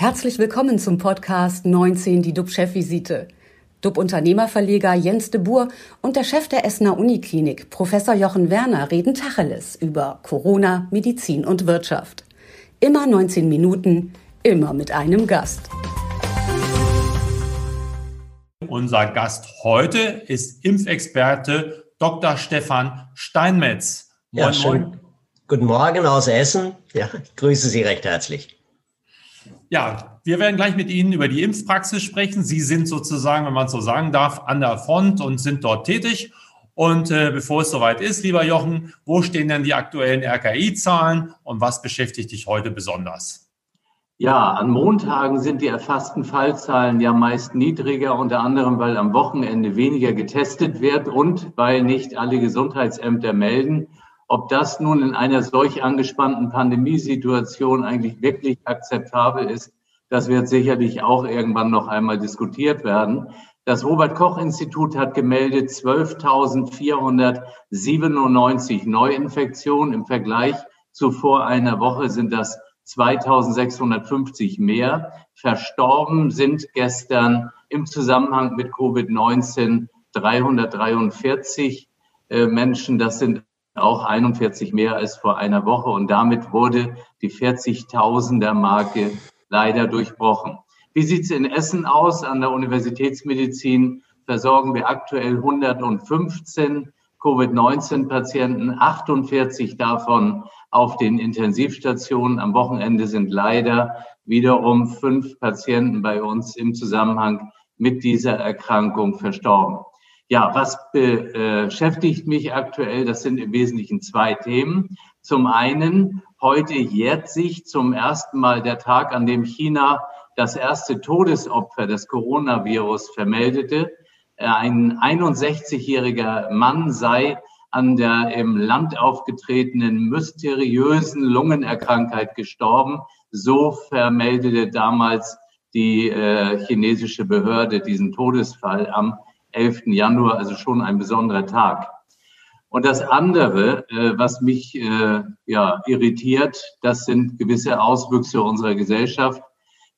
Herzlich willkommen zum Podcast 19, die DUB-Chefvisite. DUB-Unternehmerverleger Jens de Boer und der Chef der Essener Uniklinik, Professor Jochen Werner, reden Tacheles über Corona, Medizin und Wirtschaft. Immer 19 Minuten, immer mit einem Gast. Unser Gast heute ist Impfexperte Dr. Stefan Steinmetz. Moin, ja, schön. Moin. Guten Morgen aus Essen. Ja, ich grüße Sie recht herzlich. Ja, wir werden gleich mit Ihnen über die Impfpraxis sprechen. Sie sind sozusagen, wenn man so sagen darf, an der Front und sind dort tätig. Und äh, bevor es soweit ist, lieber Jochen, wo stehen denn die aktuellen RKI-Zahlen und was beschäftigt dich heute besonders? Ja, an Montagen sind die erfassten Fallzahlen ja meist niedriger, unter anderem, weil am Wochenende weniger getestet wird und weil nicht alle Gesundheitsämter melden. Ob das nun in einer solch angespannten Pandemiesituation eigentlich wirklich akzeptabel ist, das wird sicherlich auch irgendwann noch einmal diskutiert werden. Das Robert Koch Institut hat gemeldet 12.497 Neuinfektionen. Im Vergleich zu vor einer Woche sind das 2650 mehr. Verstorben sind gestern im Zusammenhang mit Covid-19 343 äh, Menschen. Das sind auch 41 mehr als vor einer Woche und damit wurde die 40.000er Marke leider durchbrochen. Wie sieht es in Essen aus? An der Universitätsmedizin versorgen wir aktuell 115 Covid-19-Patienten, 48 davon auf den Intensivstationen. Am Wochenende sind leider wiederum fünf Patienten bei uns im Zusammenhang mit dieser Erkrankung verstorben. Ja, was beschäftigt mich aktuell? Das sind im Wesentlichen zwei Themen. Zum einen, heute jährt sich zum ersten Mal der Tag, an dem China das erste Todesopfer des Coronavirus vermeldete. Ein 61-jähriger Mann sei an der im Land aufgetretenen mysteriösen Lungenerkrankheit gestorben. So vermeldete damals die äh, chinesische Behörde diesen Todesfall am 11. Januar, also schon ein besonderer Tag. Und das andere, äh, was mich äh, ja, irritiert, das sind gewisse Auswüchse unserer Gesellschaft.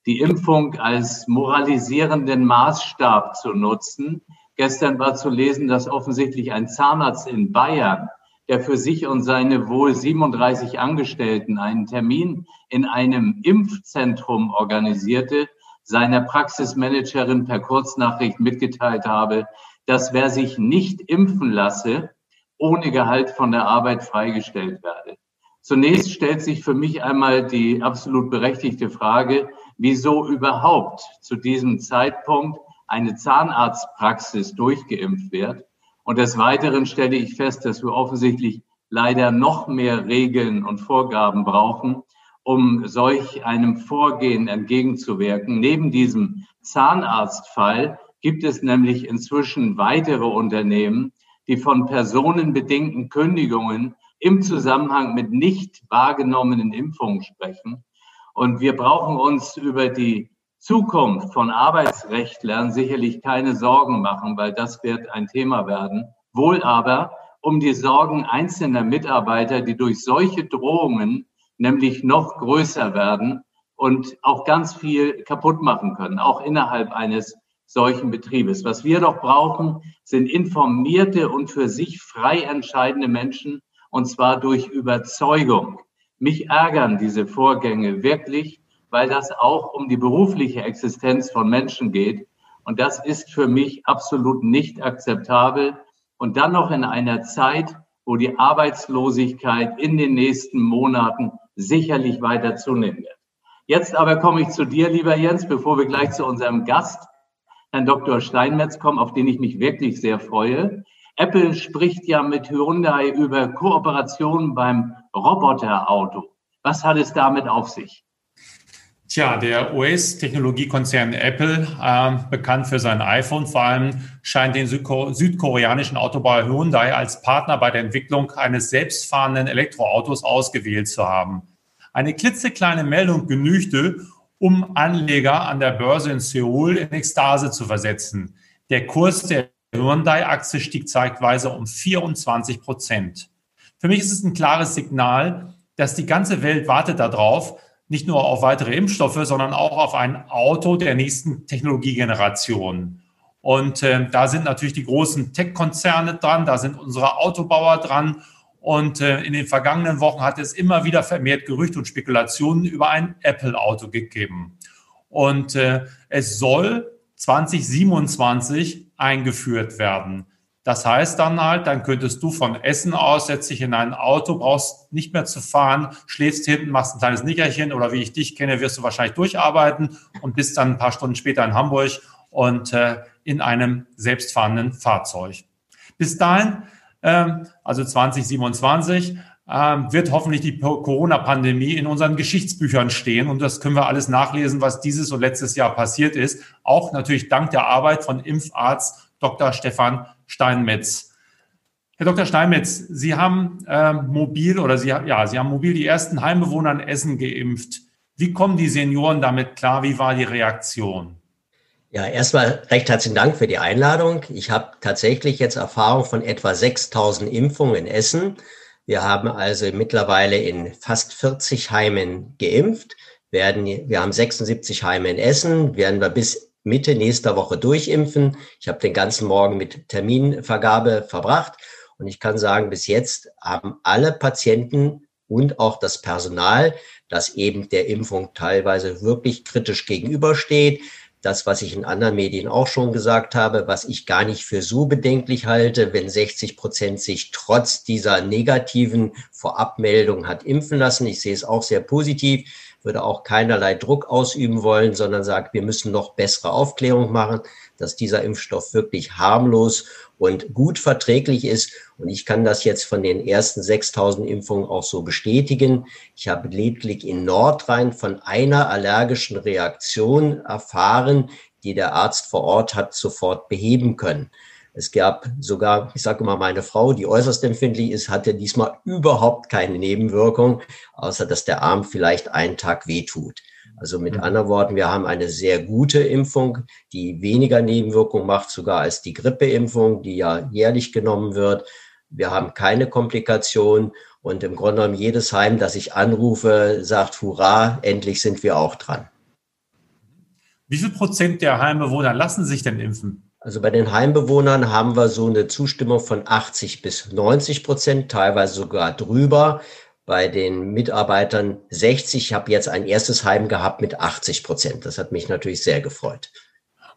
Die Impfung als moralisierenden Maßstab zu nutzen. Gestern war zu lesen, dass offensichtlich ein Zahnarzt in Bayern, der für sich und seine wohl 37 Angestellten einen Termin in einem Impfzentrum organisierte, seiner Praxismanagerin per Kurznachricht mitgeteilt habe, dass wer sich nicht impfen lasse, ohne Gehalt von der Arbeit freigestellt werde. Zunächst stellt sich für mich einmal die absolut berechtigte Frage, wieso überhaupt zu diesem Zeitpunkt eine Zahnarztpraxis durchgeimpft wird. Und des Weiteren stelle ich fest, dass wir offensichtlich leider noch mehr Regeln und Vorgaben brauchen, um solch einem Vorgehen entgegenzuwirken. Neben diesem Zahnarztfall gibt es nämlich inzwischen weitere Unternehmen, die von personenbedingten Kündigungen im Zusammenhang mit nicht wahrgenommenen Impfungen sprechen. Und wir brauchen uns über die Zukunft von Arbeitsrechtlern sicherlich keine Sorgen machen, weil das wird ein Thema werden. Wohl aber um die Sorgen einzelner Mitarbeiter, die durch solche Drohungen nämlich noch größer werden und auch ganz viel kaputt machen können, auch innerhalb eines solchen Betriebes. Was wir doch brauchen, sind informierte und für sich frei entscheidende Menschen, und zwar durch Überzeugung. Mich ärgern diese Vorgänge wirklich, weil das auch um die berufliche Existenz von Menschen geht. Und das ist für mich absolut nicht akzeptabel. Und dann noch in einer Zeit, wo die Arbeitslosigkeit in den nächsten Monaten sicherlich weiter zunehmen wird. Jetzt aber komme ich zu dir, lieber Jens, bevor wir gleich zu unserem Gast, Herrn Dr. Steinmetz, kommen, auf den ich mich wirklich sehr freue. Apple spricht ja mit Hyundai über Kooperationen beim Roboterauto. Was hat es damit auf sich? Tja, der US-Technologiekonzern Apple, äh, bekannt für sein iPhone vor allem, scheint den südkoreanischen Autobauer Hyundai als Partner bei der Entwicklung eines selbstfahrenden Elektroautos ausgewählt zu haben. Eine klitzekleine Meldung genügte, um Anleger an der Börse in Seoul in Ekstase zu versetzen. Der Kurs der Hyundai-Aktie stieg zeitweise um 24 Prozent. Für mich ist es ein klares Signal, dass die ganze Welt wartet darauf, nicht nur auf weitere Impfstoffe, sondern auch auf ein Auto der nächsten Technologiegeneration. Und äh, da sind natürlich die großen Tech-Konzerne dran, da sind unsere Autobauer dran. Und äh, in den vergangenen Wochen hat es immer wieder vermehrt Gerüchte und Spekulationen über ein Apple-Auto gegeben. Und äh, es soll 2027 eingeführt werden. Das heißt dann halt, dann könntest du von Essen aus, setzt dich in ein Auto, brauchst nicht mehr zu fahren, schläfst hinten, machst ein kleines Nickerchen oder wie ich dich kenne, wirst du wahrscheinlich durcharbeiten und bist dann ein paar Stunden später in Hamburg und äh, in einem selbstfahrenden Fahrzeug. Bis dahin, also 2027, ähm, wird hoffentlich die Corona-Pandemie in unseren Geschichtsbüchern stehen. Und das können wir alles nachlesen, was dieses und letztes Jahr passiert ist. Auch natürlich dank der Arbeit von Impfarzt Dr. Stefan Steinmetz. Herr Dr. Steinmetz, Sie haben äh, mobil oder Sie, ja, Sie haben mobil die ersten Heimbewohner in Essen geimpft. Wie kommen die Senioren damit klar? Wie war die Reaktion? Ja, erstmal recht herzlichen Dank für die Einladung. Ich habe tatsächlich jetzt Erfahrung von etwa 6000 Impfungen in Essen. Wir haben also mittlerweile in fast 40 Heimen geimpft. Werden, wir haben 76 Heime in Essen, werden wir bis Mitte nächster Woche durchimpfen. Ich habe den ganzen Morgen mit Terminvergabe verbracht und ich kann sagen, bis jetzt haben alle Patienten und auch das Personal, das eben der Impfung teilweise wirklich kritisch gegenübersteht, das, was ich in anderen Medien auch schon gesagt habe, was ich gar nicht für so bedenklich halte, wenn 60 Prozent sich trotz dieser negativen Vorabmeldung hat impfen lassen. Ich sehe es auch sehr positiv, würde auch keinerlei Druck ausüben wollen, sondern sagt, wir müssen noch bessere Aufklärung machen, dass dieser Impfstoff wirklich harmlos und gut verträglich ist. Und ich kann das jetzt von den ersten 6000 Impfungen auch so bestätigen. Ich habe lediglich in Nordrhein von einer allergischen Reaktion erfahren, die der Arzt vor Ort hat sofort beheben können. Es gab sogar, ich sage mal, meine Frau, die äußerst empfindlich ist, hatte diesmal überhaupt keine Nebenwirkung, außer dass der Arm vielleicht einen Tag wehtut. Also mit mhm. anderen Worten, wir haben eine sehr gute Impfung, die weniger Nebenwirkungen macht, sogar als die Grippeimpfung, die ja jährlich genommen wird. Wir haben keine Komplikationen und im Grunde genommen jedes Heim, das ich anrufe, sagt, hurra, endlich sind wir auch dran. Wie viel Prozent der Heimbewohner lassen sich denn impfen? Also bei den Heimbewohnern haben wir so eine Zustimmung von 80 bis 90 Prozent, teilweise sogar drüber bei den Mitarbeitern 60. Ich habe jetzt ein erstes Heim gehabt mit 80 Prozent. Das hat mich natürlich sehr gefreut.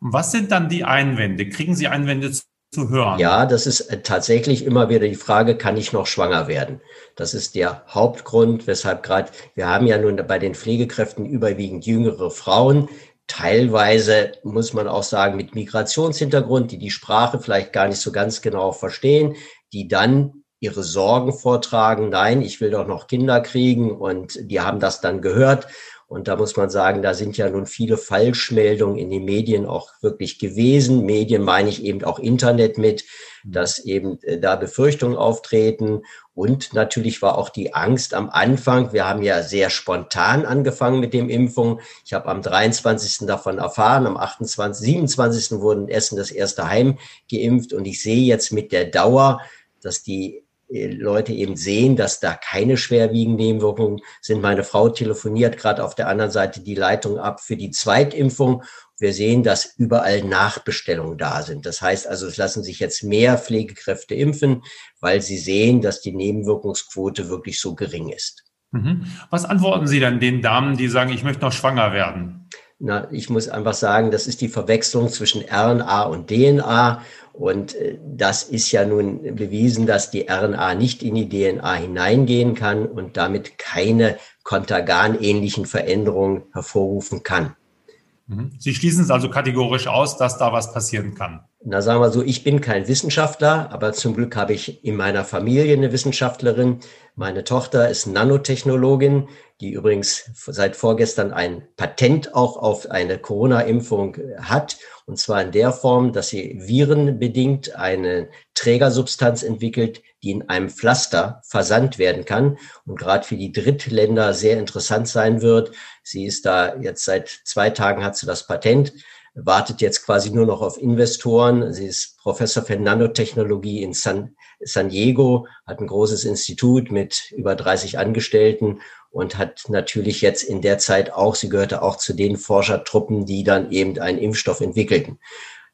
Was sind dann die Einwände? Kriegen Sie Einwände zu hören? Ja, das ist äh, tatsächlich immer wieder die Frage, kann ich noch schwanger werden? Das ist der Hauptgrund, weshalb gerade, wir haben ja nun bei den Pflegekräften überwiegend jüngere Frauen, teilweise muss man auch sagen mit Migrationshintergrund, die die Sprache vielleicht gar nicht so ganz genau verstehen, die dann ihre Sorgen vortragen, nein, ich will doch noch Kinder kriegen und die haben das dann gehört. Und da muss man sagen, da sind ja nun viele Falschmeldungen in den Medien auch wirklich gewesen. Medien meine ich eben auch Internet mit, dass eben äh, da Befürchtungen auftreten. Und natürlich war auch die Angst am Anfang. Wir haben ja sehr spontan angefangen mit dem Impfung. Ich habe am 23. davon erfahren, am 28., 27. wurden in Essen das erste Heim geimpft. Und ich sehe jetzt mit der Dauer, dass die Leute eben sehen, dass da keine schwerwiegenden Nebenwirkungen sind. Meine Frau telefoniert gerade auf der anderen Seite die Leitung ab für die Zweitimpfung. Wir sehen, dass überall Nachbestellungen da sind. Das heißt also, es lassen sich jetzt mehr Pflegekräfte impfen, weil sie sehen, dass die Nebenwirkungsquote wirklich so gering ist. Mhm. Was antworten Sie dann den Damen, die sagen, ich möchte noch schwanger werden? Na, ich muss einfach sagen, das ist die Verwechslung zwischen RNA und DNA. Und äh, das ist ja nun bewiesen, dass die RNA nicht in die DNA hineingehen kann und damit keine kontergan-ähnlichen Veränderungen hervorrufen kann. Mhm. Sie schließen es also kategorisch aus, dass da was passieren kann. Na, sagen wir so, ich bin kein Wissenschaftler, aber zum Glück habe ich in meiner Familie eine Wissenschaftlerin. Meine Tochter ist Nanotechnologin, die übrigens seit vorgestern ein Patent auch auf eine Corona-Impfung hat. Und zwar in der Form, dass sie virenbedingt eine Trägersubstanz entwickelt, die in einem Pflaster versandt werden kann und gerade für die Drittländer sehr interessant sein wird. Sie ist da jetzt seit zwei Tagen hat sie das Patent wartet jetzt quasi nur noch auf Investoren. Sie ist Professor für Nanotechnologie in San, San Diego, hat ein großes Institut mit über 30 Angestellten und hat natürlich jetzt in der Zeit auch, sie gehörte auch zu den Forschertruppen, die dann eben einen Impfstoff entwickelten.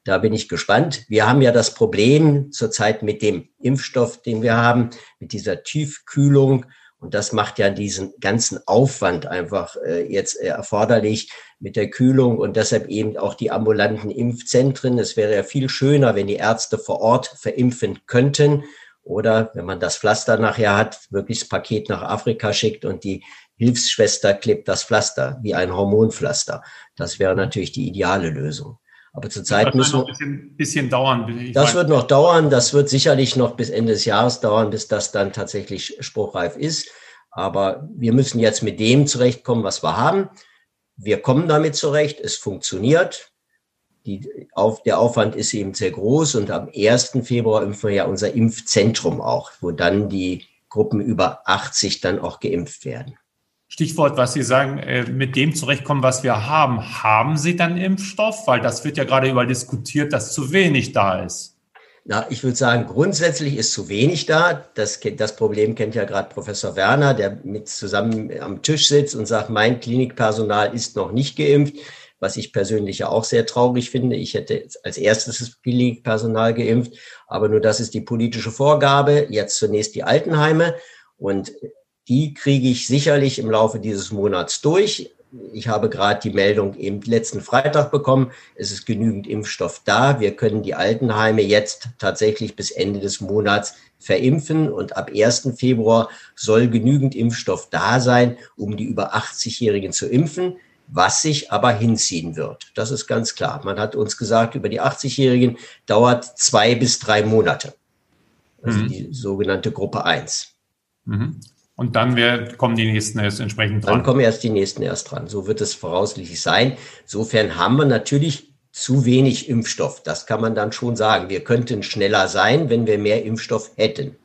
Da bin ich gespannt. Wir haben ja das Problem zurzeit mit dem Impfstoff, den wir haben, mit dieser Tiefkühlung. Und das macht ja diesen ganzen Aufwand einfach äh, jetzt äh, erforderlich mit der Kühlung und deshalb eben auch die ambulanten Impfzentren. Es wäre ja viel schöner, wenn die Ärzte vor Ort verimpfen könnten oder wenn man das Pflaster nachher hat, wirklich das Paket nach Afrika schickt und die Hilfsschwester klebt das Pflaster wie ein Hormonpflaster. Das wäre natürlich die ideale Lösung. Aber zurzeit müssen wir. Ein bisschen, bisschen dauern. Das wird noch dauern. Das wird sicherlich noch bis Ende des Jahres dauern, bis das dann tatsächlich spruchreif ist. Aber wir müssen jetzt mit dem zurechtkommen, was wir haben. Wir kommen damit zurecht. Es funktioniert. Die, auf, der Aufwand ist eben sehr groß. Und am 1. Februar impfen wir ja unser Impfzentrum auch, wo dann die Gruppen über 80 dann auch geimpft werden. Stichwort, was Sie sagen, äh, mit dem zurechtkommen, was wir haben. Haben Sie dann Impfstoff? Weil das wird ja gerade überall diskutiert, dass zu wenig da ist. Na, ich würde sagen, grundsätzlich ist zu wenig da. Das, das Problem kennt ja gerade Professor Werner, der mit zusammen am Tisch sitzt und sagt, mein Klinikpersonal ist noch nicht geimpft, was ich persönlich ja auch sehr traurig finde. Ich hätte als erstes das Klinikpersonal geimpft, aber nur das ist die politische Vorgabe. Jetzt zunächst die Altenheime. Und die kriege ich sicherlich im Laufe dieses Monats durch. Ich habe gerade die Meldung eben letzten Freitag bekommen. Es ist genügend Impfstoff da. Wir können die Altenheime jetzt tatsächlich bis Ende des Monats verimpfen und ab 1. Februar soll genügend Impfstoff da sein, um die über 80-Jährigen zu impfen, was sich aber hinziehen wird. Das ist ganz klar. Man hat uns gesagt, über die 80-Jährigen dauert zwei bis drei Monate. Also mhm. die sogenannte Gruppe 1. Mhm. Und dann wär, kommen die nächsten erst entsprechend dran. Dann kommen erst die nächsten erst dran. So wird es voraussichtlich sein. Insofern haben wir natürlich zu wenig Impfstoff. Das kann man dann schon sagen. Wir könnten schneller sein, wenn wir mehr Impfstoff hätten.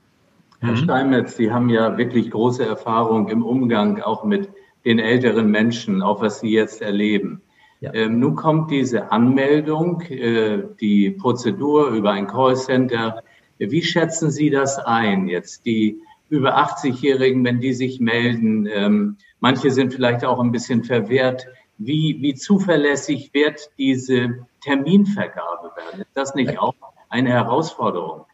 Herr mhm. Steinmetz, Sie haben ja wirklich große Erfahrung im Umgang auch mit den älteren Menschen, auch was Sie jetzt erleben. Ja. Ähm, nun kommt diese Anmeldung, äh, die Prozedur über ein Callcenter. Wie schätzen Sie das ein jetzt? Die über 80-Jährigen, wenn die sich melden. Ähm, manche sind vielleicht auch ein bisschen verwehrt. Wie, wie zuverlässig wird diese Terminvergabe werden? Ist das nicht auch eine Herausforderung?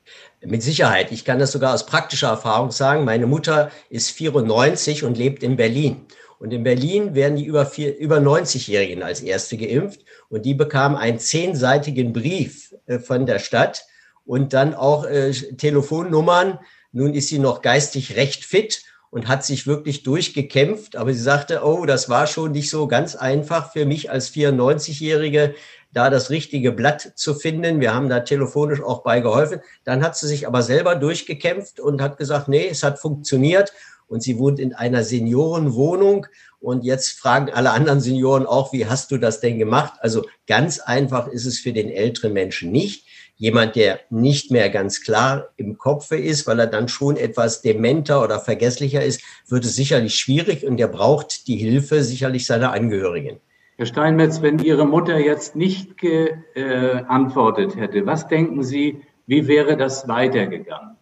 Mit Sicherheit. Ich kann das sogar aus praktischer Erfahrung sagen. Meine Mutter ist 94 und lebt in Berlin. Und in Berlin werden die über, über 90-Jährigen als erste geimpft. Und die bekamen einen zehnseitigen Brief äh, von der Stadt und dann auch äh, Telefonnummern nun ist sie noch geistig recht fit und hat sich wirklich durchgekämpft. Aber sie sagte, oh, das war schon nicht so ganz einfach für mich als 94-Jährige, da das richtige Blatt zu finden. Wir haben da telefonisch auch bei geholfen. Dann hat sie sich aber selber durchgekämpft und hat gesagt, nee, es hat funktioniert. Und sie wohnt in einer Seniorenwohnung. Und jetzt fragen alle anderen Senioren auch, wie hast du das denn gemacht? Also ganz einfach ist es für den älteren Menschen nicht jemand, der nicht mehr ganz klar im Kopf ist, weil er dann schon etwas dementer oder vergesslicher ist, wird es sicherlich schwierig und er braucht die Hilfe sicherlich seiner Angehörigen. Herr Steinmetz, wenn Ihre Mutter jetzt nicht geantwortet äh, hätte, was denken Sie, wie wäre das weitergegangen?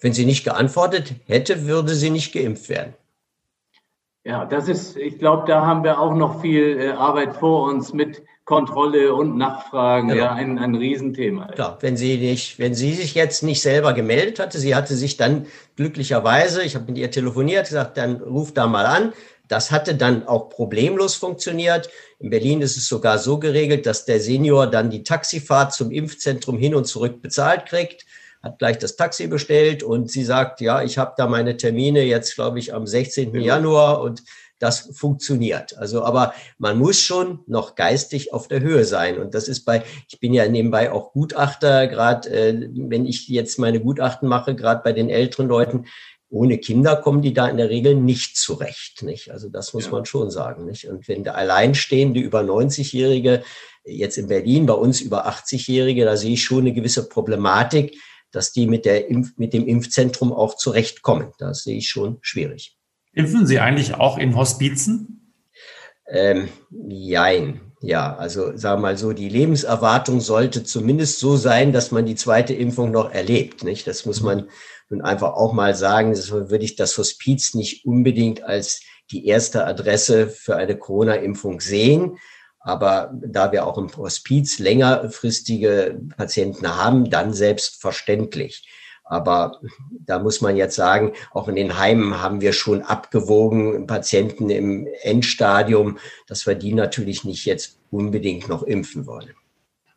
Wenn sie nicht geantwortet hätte, würde sie nicht geimpft werden. Ja, das ist, ich glaube, da haben wir auch noch viel äh, Arbeit vor uns mit Kontrolle und Nachfragen, genau. ja, ein, ein Riesenthema. Klar, wenn sie nicht, wenn sie sich jetzt nicht selber gemeldet hatte, sie hatte sich dann glücklicherweise, ich habe mit ihr telefoniert, gesagt, dann ruf da mal an. Das hatte dann auch problemlos funktioniert. In Berlin ist es sogar so geregelt, dass der Senior dann die Taxifahrt zum Impfzentrum hin und zurück bezahlt kriegt hat gleich das Taxi bestellt und sie sagt, ja, ich habe da meine Termine jetzt, glaube ich, am 16. Ja. Januar und das funktioniert. Also, aber man muss schon noch geistig auf der Höhe sein. Und das ist bei, ich bin ja nebenbei auch Gutachter, gerade äh, wenn ich jetzt meine Gutachten mache, gerade bei den älteren Leuten, ohne Kinder kommen die da in der Regel nicht zurecht. Nicht? Also das muss ja. man schon sagen. Nicht? Und wenn der Alleinstehende über 90-Jährige jetzt in Berlin, bei uns über 80-Jährige, da sehe ich schon eine gewisse Problematik, dass die mit, der Impf mit dem Impfzentrum auch zurechtkommen. Das sehe ich schon schwierig. Impfen Sie eigentlich auch in Hospizen? Ähm, jein. Ja, also sagen wir mal so, die Lebenserwartung sollte zumindest so sein, dass man die zweite Impfung noch erlebt. Nicht? Das muss man nun einfach auch mal sagen. Das würde ich das Hospiz nicht unbedingt als die erste Adresse für eine Corona-Impfung sehen. Aber da wir auch im Hospiz längerfristige Patienten haben, dann selbstverständlich. Aber da muss man jetzt sagen, auch in den Heimen haben wir schon abgewogen, Patienten im Endstadium, dass wir die natürlich nicht jetzt unbedingt noch impfen wollen.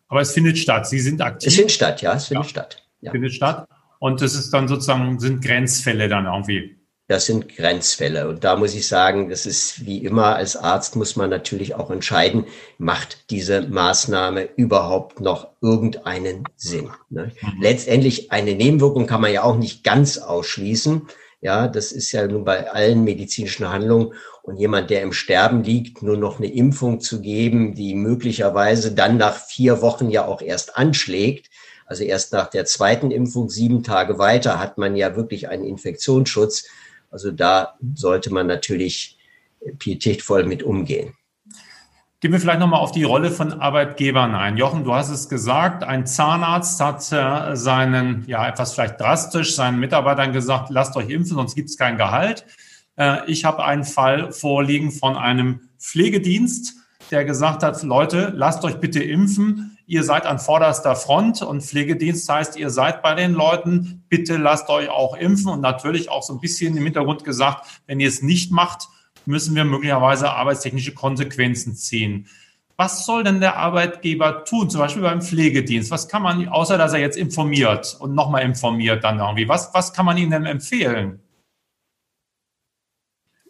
Aber es findet statt. Sie sind aktiv. Es findet statt, ja, es findet ja. statt. Ja. Findet statt. Und das ist dann sozusagen, sind Grenzfälle dann irgendwie. Das sind Grenzfälle. Und da muss ich sagen, das ist wie immer als Arzt muss man natürlich auch entscheiden, macht diese Maßnahme überhaupt noch irgendeinen Sinn? Ne? Mhm. Letztendlich eine Nebenwirkung kann man ja auch nicht ganz ausschließen. Ja, das ist ja nun bei allen medizinischen Handlungen. Und jemand, der im Sterben liegt, nur noch eine Impfung zu geben, die möglicherweise dann nach vier Wochen ja auch erst anschlägt, also erst nach der zweiten Impfung sieben Tage weiter hat man ja wirklich einen Infektionsschutz also da sollte man natürlich pietätvoll mit umgehen. Gehen wir vielleicht nochmal auf die Rolle von Arbeitgebern ein. Jochen, du hast es gesagt, ein Zahnarzt hat äh, seinen, ja, etwas vielleicht drastisch, seinen Mitarbeitern gesagt, lasst euch impfen, sonst gibt es kein Gehalt. Äh, ich habe einen Fall vorliegen von einem Pflegedienst, der gesagt hat, Leute, lasst euch bitte impfen ihr seid an vorderster Front und Pflegedienst heißt, ihr seid bei den Leuten, bitte lasst euch auch impfen und natürlich auch so ein bisschen im Hintergrund gesagt, wenn ihr es nicht macht, müssen wir möglicherweise arbeitstechnische Konsequenzen ziehen. Was soll denn der Arbeitgeber tun, zum Beispiel beim Pflegedienst? Was kann man, außer dass er jetzt informiert und nochmal informiert dann irgendwie, was, was kann man ihnen denn empfehlen?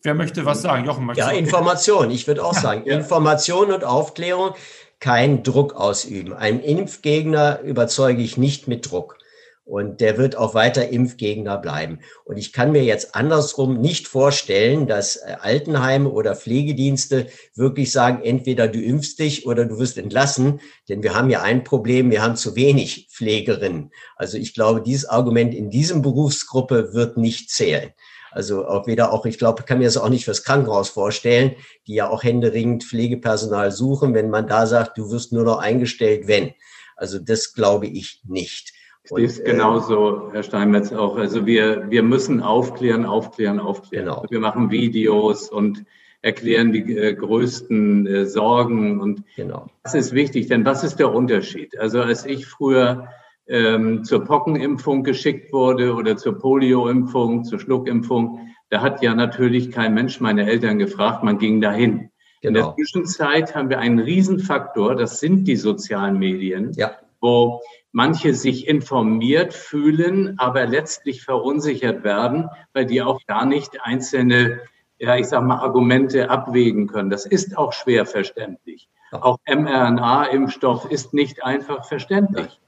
Wer möchte was sagen? Jochen, möchte Ja, Information. Ich würde auch ja, sagen, ja. Information und Aufklärung keinen Druck ausüben. Einen Impfgegner überzeuge ich nicht mit Druck. Und der wird auch weiter Impfgegner bleiben. Und ich kann mir jetzt andersrum nicht vorstellen, dass äh, Altenheime oder Pflegedienste wirklich sagen, entweder du impfst dich oder du wirst entlassen. Denn wir haben ja ein Problem, wir haben zu wenig Pflegerinnen. Also ich glaube, dieses Argument in diesem Berufsgruppe wird nicht zählen. Also auch weder auch, ich glaube, kann mir das auch nicht fürs Krankenhaus vorstellen, die ja auch händeringend Pflegepersonal suchen, wenn man da sagt, du wirst nur noch eingestellt, wenn. Also das glaube ich nicht. Und, ist genauso, Herr Steinmetz, auch. Also wir, wir müssen aufklären, aufklären, aufklären. Genau. Wir machen Videos und erklären die äh, größten äh, Sorgen. Und genau. das ist wichtig, denn was ist der Unterschied? Also als ich früher ähm, zur Pockenimpfung geschickt wurde oder zur Polioimpfung, zur Schluckimpfung, da hat ja natürlich kein Mensch meine Eltern gefragt, man ging dahin. Genau. In der genau. Zwischenzeit haben wir einen Riesenfaktor, das sind die sozialen Medien, ja. wo manche sich informiert fühlen, aber letztlich verunsichert werden, weil die auch gar nicht einzelne, ja, ich sag mal, Argumente abwägen können. Das ist auch schwer verständlich. Auch mRNA-Impfstoff ist nicht einfach verständlich.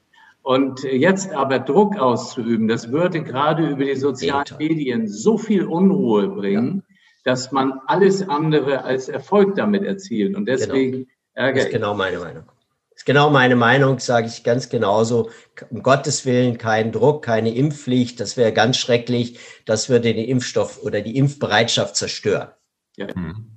Und jetzt aber Druck auszuüben, das würde gerade über die sozialen Medien so viel Unruhe bringen, ja. dass man alles andere als Erfolg damit erzielt. Und deswegen genau. ärgere Das ist genau meine Meinung. Das ist genau meine Meinung, sage ich ganz genauso. Um Gottes Willen kein Druck, keine Impfpflicht. Das wäre ganz schrecklich. Das würde den Impfstoff oder die Impfbereitschaft zerstören. Ja. Mhm.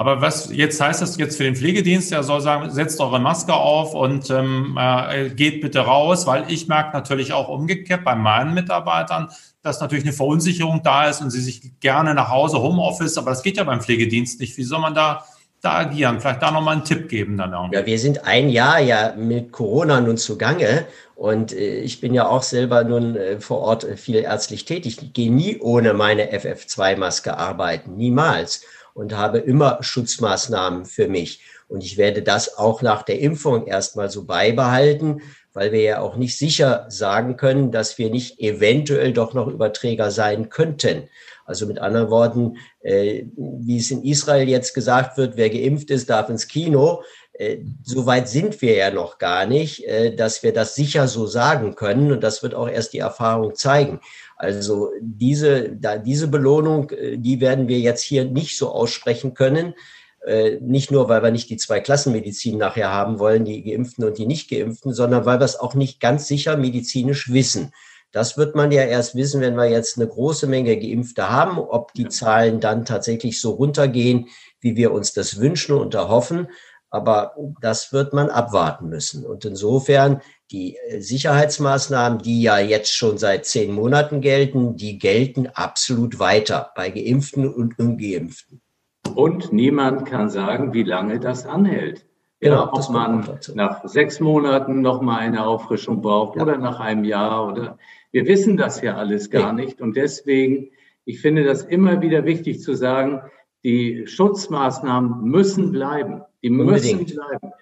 Aber was jetzt heißt das jetzt für den Pflegedienst, der soll sagen, setzt eure Maske auf und ähm, äh, geht bitte raus, weil ich merke natürlich auch umgekehrt bei meinen Mitarbeitern, dass natürlich eine Verunsicherung da ist und sie sich gerne nach Hause Homeoffice, aber das geht ja beim Pflegedienst nicht. Wie soll man da da agieren? Vielleicht da nochmal einen Tipp geben dann irgendwie. Ja, wir sind ein Jahr ja mit Corona nun zugange und äh, ich bin ja auch selber nun äh, vor Ort viel ärztlich tätig. Ich gehe nie ohne meine FF2-Maske arbeiten, niemals und habe immer Schutzmaßnahmen für mich. Und ich werde das auch nach der Impfung erstmal so beibehalten, weil wir ja auch nicht sicher sagen können, dass wir nicht eventuell doch noch Überträger sein könnten. Also mit anderen Worten, äh, wie es in Israel jetzt gesagt wird, wer geimpft ist, darf ins Kino. Äh, so weit sind wir ja noch gar nicht, äh, dass wir das sicher so sagen können. Und das wird auch erst die Erfahrung zeigen. Also diese, da, diese Belohnung, äh, die werden wir jetzt hier nicht so aussprechen können. Äh, nicht nur, weil wir nicht die zwei Klassenmedizin nachher haben wollen, die Geimpften und die Nicht-Geimpften, sondern weil wir es auch nicht ganz sicher medizinisch wissen. Das wird man ja erst wissen, wenn wir jetzt eine große Menge Geimpfte haben, ob die Zahlen dann tatsächlich so runtergehen, wie wir uns das wünschen und erhoffen. Aber das wird man abwarten müssen. Und insofern die äh, Sicherheitsmaßnahmen, die ja jetzt schon seit zehn Monaten gelten, die gelten absolut weiter bei Geimpften und Ungeimpften. Und niemand kann sagen, wie lange das anhält. Genau, ja, ob man nach sechs Monaten noch mal eine Auffrischung braucht ja. oder nach einem Jahr oder wir wissen das ja alles gar nee. nicht und deswegen ich finde das immer wieder wichtig zu sagen, die Schutzmaßnahmen müssen bleiben. Die müssen bleiben.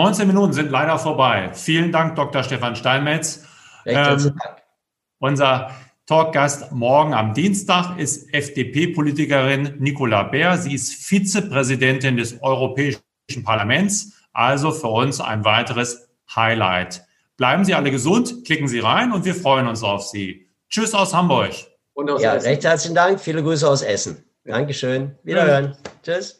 Ja. ja. 19 Minuten sind leider vorbei. Vielen Dank, Dr. Stefan Steinmetz. Ähm, unser Talkgast morgen am Dienstag ist FDP-Politikerin Nicola Bär. Sie ist Vizepräsidentin des Europäischen Parlaments. Also für uns ein weiteres Highlight. Bleiben Sie alle gesund, klicken Sie rein und wir freuen uns auf Sie. Tschüss aus Hamburg. Und aus ja, Essen. recht herzlichen Dank. Viele Grüße aus Essen. Dankeschön. Wiederhören. Ja. Tschüss.